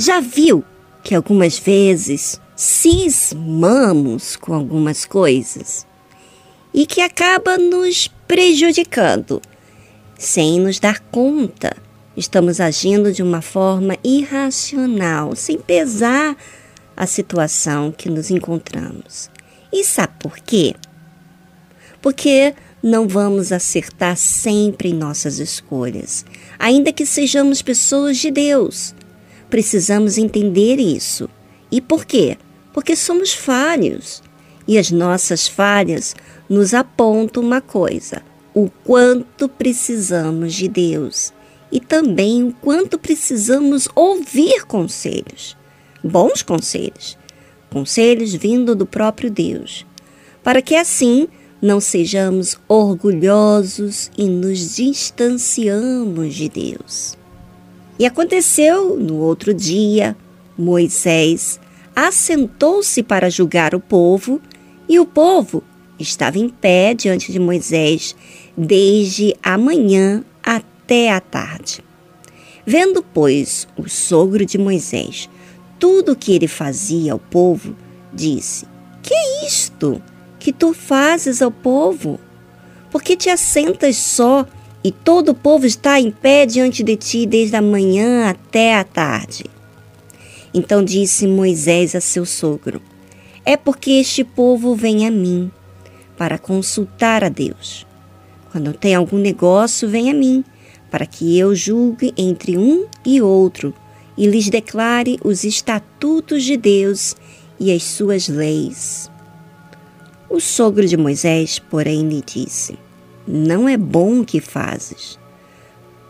Já viu que algumas vezes cismamos com algumas coisas e que acaba nos prejudicando sem nos dar conta? Estamos agindo de uma forma irracional, sem pesar a situação que nos encontramos. E sabe por quê? Porque não vamos acertar sempre em nossas escolhas, ainda que sejamos pessoas de Deus. Precisamos entender isso. E por quê? Porque somos falhos. E as nossas falhas nos apontam uma coisa: o quanto precisamos de Deus e também o quanto precisamos ouvir conselhos, bons conselhos, conselhos vindo do próprio Deus, para que assim não sejamos orgulhosos e nos distanciamos de Deus. E aconteceu no outro dia, Moisés assentou-se para julgar o povo, e o povo estava em pé diante de Moisés desde a manhã até a tarde. Vendo, pois, o sogro de Moisés tudo o que ele fazia ao povo, disse: Que é isto que tu fazes ao povo? Porque te assentas só e todo o povo está em pé diante de ti desde a manhã até a tarde. Então disse Moisés a seu sogro: É porque este povo vem a mim para consultar a Deus. Quando tem algum negócio, vem a mim, para que eu julgue entre um e outro e lhes declare os estatutos de Deus e as suas leis. O sogro de Moisés, porém, lhe disse: Não é bom o que fazes.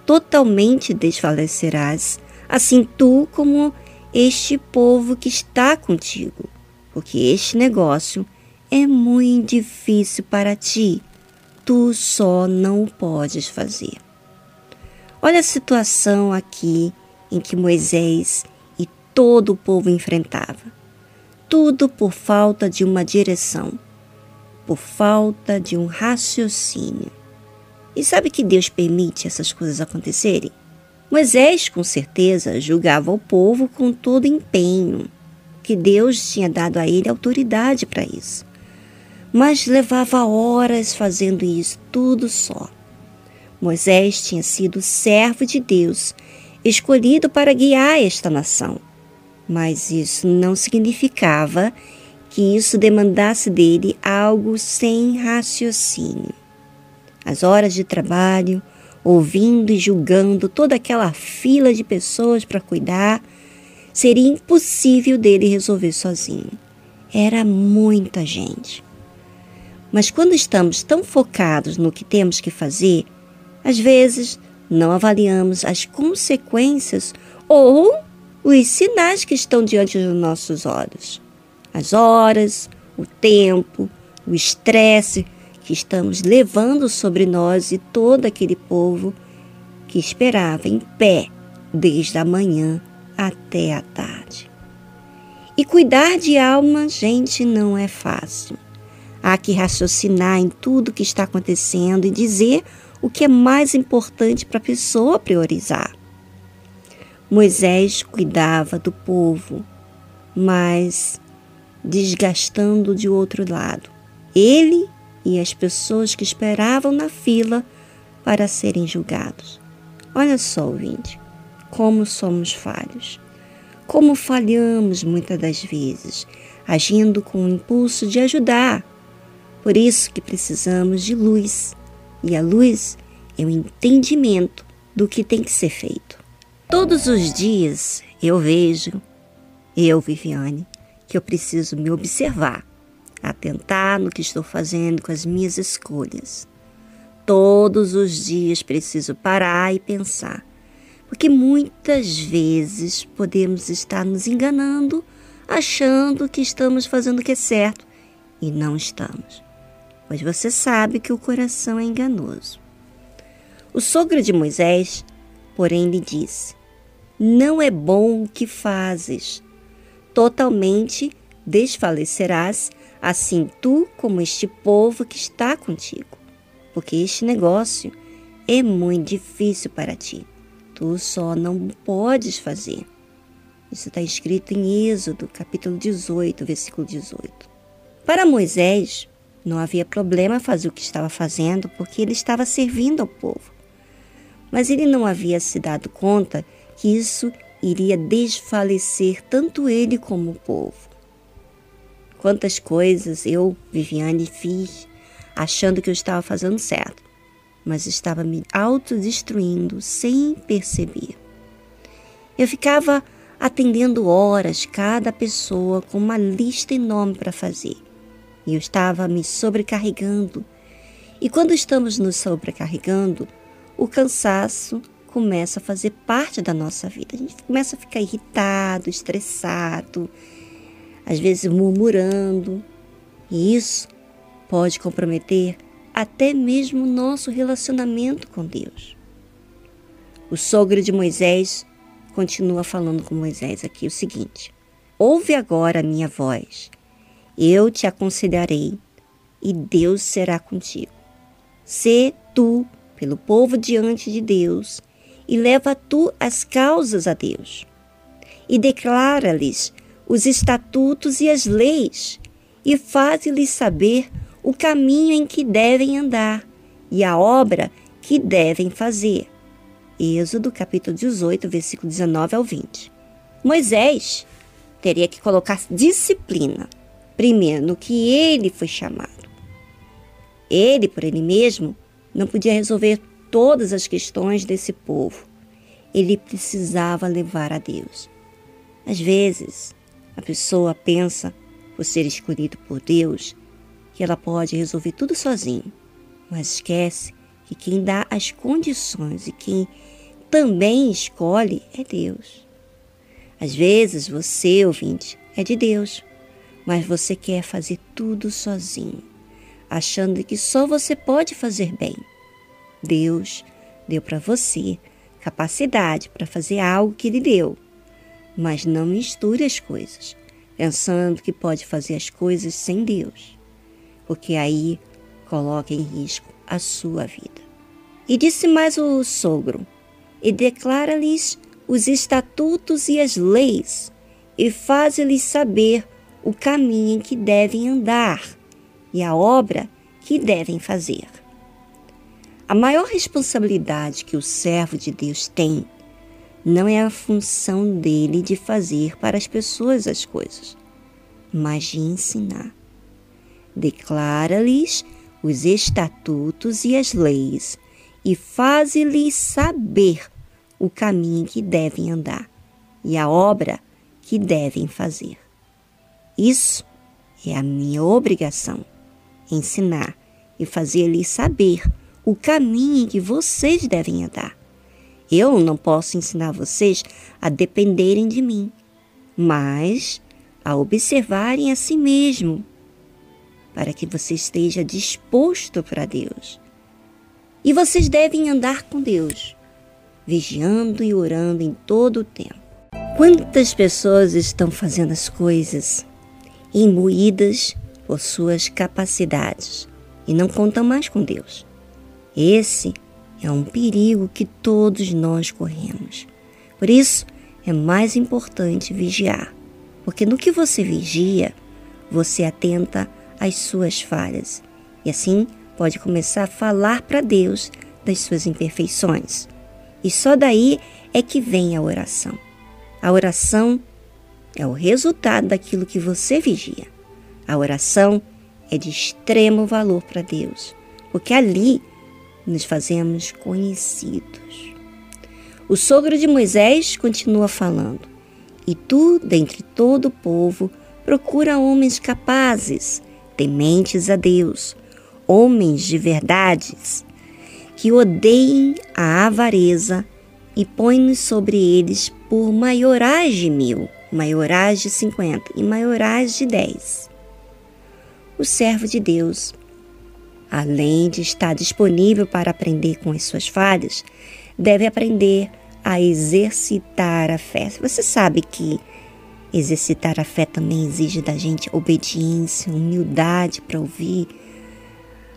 Totalmente desfalecerás, assim tu como este povo que está contigo, porque este negócio é muito difícil para ti. Tu só não o podes fazer. Olha a situação aqui em que Moisés e todo o povo enfrentava. Tudo por falta de uma direção, por falta de um raciocínio. E sabe que Deus permite essas coisas acontecerem? Moisés, com certeza, julgava o povo com todo empenho, que Deus tinha dado a ele autoridade para isso. Mas levava horas fazendo isso tudo só. Moisés tinha sido servo de Deus, escolhido para guiar esta nação. Mas isso não significava que isso demandasse dele algo sem raciocínio. As horas de trabalho, ouvindo e julgando toda aquela fila de pessoas para cuidar, seria impossível dele resolver sozinho. Era muita gente. Mas quando estamos tão focados no que temos que fazer, às vezes não avaliamos as consequências ou os sinais que estão diante dos nossos olhos. As horas, o tempo, o estresse que estamos levando sobre nós e todo aquele povo que esperava em pé desde a manhã até a tarde. E cuidar de alma, gente, não é fácil. Há que raciocinar em tudo que está acontecendo e dizer o que é mais importante para a pessoa priorizar. Moisés cuidava do povo, mas desgastando de outro lado. Ele e as pessoas que esperavam na fila para serem julgados. Olha só, ouvinte, como somos falhos. Como falhamos muitas das vezes, agindo com o impulso de ajudar. Por isso que precisamos de luz. E a luz é o entendimento do que tem que ser feito. Todos os dias eu vejo, eu, Viviane, que eu preciso me observar atentar no que estou fazendo com as minhas escolhas. Todos os dias preciso parar e pensar, porque muitas vezes podemos estar nos enganando, achando que estamos fazendo o que é certo e não estamos, pois você sabe que o coração é enganoso. O sogro de Moisés, porém, lhe disse: Não é bom o que fazes, totalmente desfalecerás assim tu como este povo que está contigo, porque este negócio é muito difícil para ti. Tu só não podes fazer. Isso está escrito em Êxodo, capítulo 18, versículo 18. Para Moisés, não havia problema fazer o que estava fazendo, porque ele estava servindo ao povo. Mas ele não havia se dado conta que isso iria desfalecer tanto ele como o povo. Quantas coisas eu, Viviane, fiz achando que eu estava fazendo certo, mas estava me autodestruindo sem perceber. Eu ficava atendendo horas cada pessoa com uma lista enorme para fazer. E eu estava me sobrecarregando. E quando estamos nos sobrecarregando, o cansaço começa a fazer parte da nossa vida. A gente começa a ficar irritado, estressado, às vezes murmurando. E isso pode comprometer até mesmo o nosso relacionamento com Deus. O sogro de Moisés continua falando com Moisés aqui o seguinte: Ouve agora a minha voz, eu te aconselharei, e Deus será contigo. Sê tu pelo povo diante de Deus, e leva tu as causas a Deus, e declara-lhes os estatutos e as leis, e faz-lhes saber o caminho em que devem andar e a obra que devem fazer Êxodo capítulo 18, versículo 19 ao 20. Moisés teria que colocar disciplina, primeiro no que ele foi chamado. Ele, por ele mesmo, não podia resolver todas as questões desse povo. Ele precisava levar a Deus. Às vezes, a pessoa pensa, por ser escolhido por Deus, que ela pode resolver tudo sozinho, mas esquece que quem dá as condições e quem também escolhe é Deus. Às vezes você, ouvinte, é de Deus, mas você quer fazer tudo sozinho, achando que só você pode fazer bem. Deus deu para você capacidade para fazer algo que Ele deu, mas não misture as coisas, pensando que pode fazer as coisas sem Deus, porque aí coloca em risco a sua vida. E disse mais o sogro: e declara-lhes os estatutos e as leis, e faz-lhes saber o caminho em que devem andar e a obra que devem fazer. A maior responsabilidade que o servo de Deus tem não é a função dele de fazer para as pessoas as coisas, mas de ensinar. Declara-lhes os estatutos e as leis e faze-lhes saber o caminho que devem andar e a obra que devem fazer. Isso é a minha obrigação, ensinar e fazer-lhes saber o caminho que vocês devem andar. Eu não posso ensinar vocês a dependerem de mim, mas a observarem a si mesmo, para que você esteja disposto para Deus e vocês devem andar com Deus, vigiando e orando em todo o tempo. Quantas pessoas estão fazendo as coisas imbuídas por suas capacidades e não contam mais com Deus? Esse é um perigo que todos nós corremos. Por isso, é mais importante vigiar, porque no que você vigia, você atenta às suas falhas e assim pode começar a falar para Deus das suas imperfeições. E só daí é que vem a oração. A oração é o resultado daquilo que você vigia. A oração é de extremo valor para Deus, porque ali nos fazemos conhecidos. O sogro de Moisés continua falando: E tu, dentre todo o povo, procura homens capazes, tementes a Deus, homens de verdades, que odeiem a avareza e põe-nos sobre eles por maiorais de mil, maiorais de cinquenta e maiorais de dez. O servo de Deus, além de estar disponível para aprender com as suas falhas, deve aprender a exercitar a fé. Você sabe que exercitar a fé também exige da gente obediência, humildade para ouvir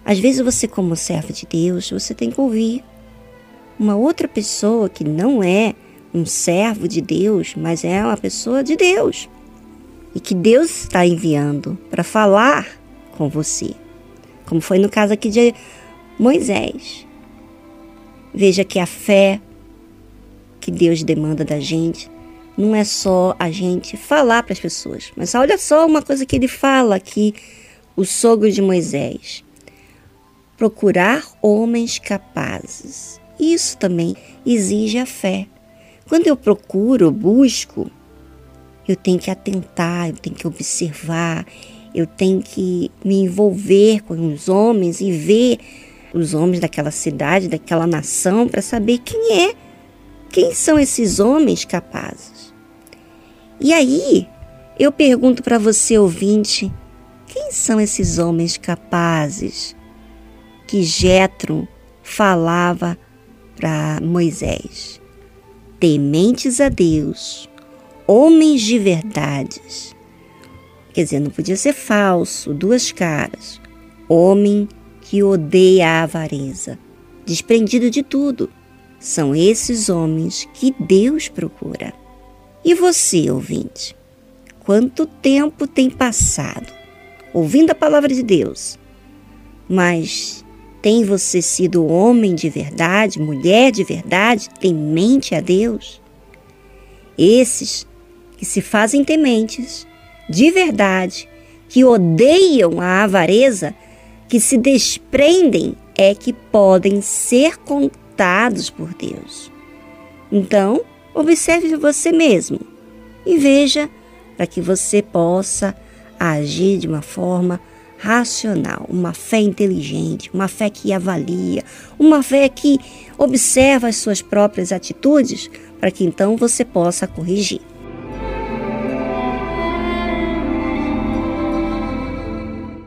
às vezes você, como servo de Deus, você tem que ouvir uma outra pessoa que não é um servo de Deus, mas é uma pessoa de Deus. E que Deus está enviando para falar com você. Como foi no caso aqui de Moisés. Veja que a fé que Deus demanda da gente não é só a gente falar para as pessoas, mas olha só uma coisa que ele fala aqui, o sogro de Moisés: procurar homens capazes. Isso também exige a fé. Quando eu procuro, busco, eu tenho que atentar, eu tenho que observar, eu tenho que me envolver com os homens e ver os homens daquela cidade, daquela nação, para saber quem é, quem são esses homens capazes. E aí, eu pergunto para você, ouvinte, quem são esses homens capazes que Jetro falava para Moisés? tementes a Deus, homens de verdades. Quer dizer, não podia ser falso, duas caras. Homem que odeia a avareza, desprendido de tudo. São esses homens que Deus procura. E você, ouvinte? Quanto tempo tem passado ouvindo a palavra de Deus, mas tem você sido homem de verdade, mulher de verdade, temente a Deus? Esses que se fazem tementes, de verdade, que odeiam a avareza, que se desprendem, é que podem ser contados por Deus. Então, observe você mesmo e veja para que você possa agir de uma forma racional, uma fé inteligente, uma fé que avalia, uma fé que observa as suas próprias atitudes, para que então você possa corrigir.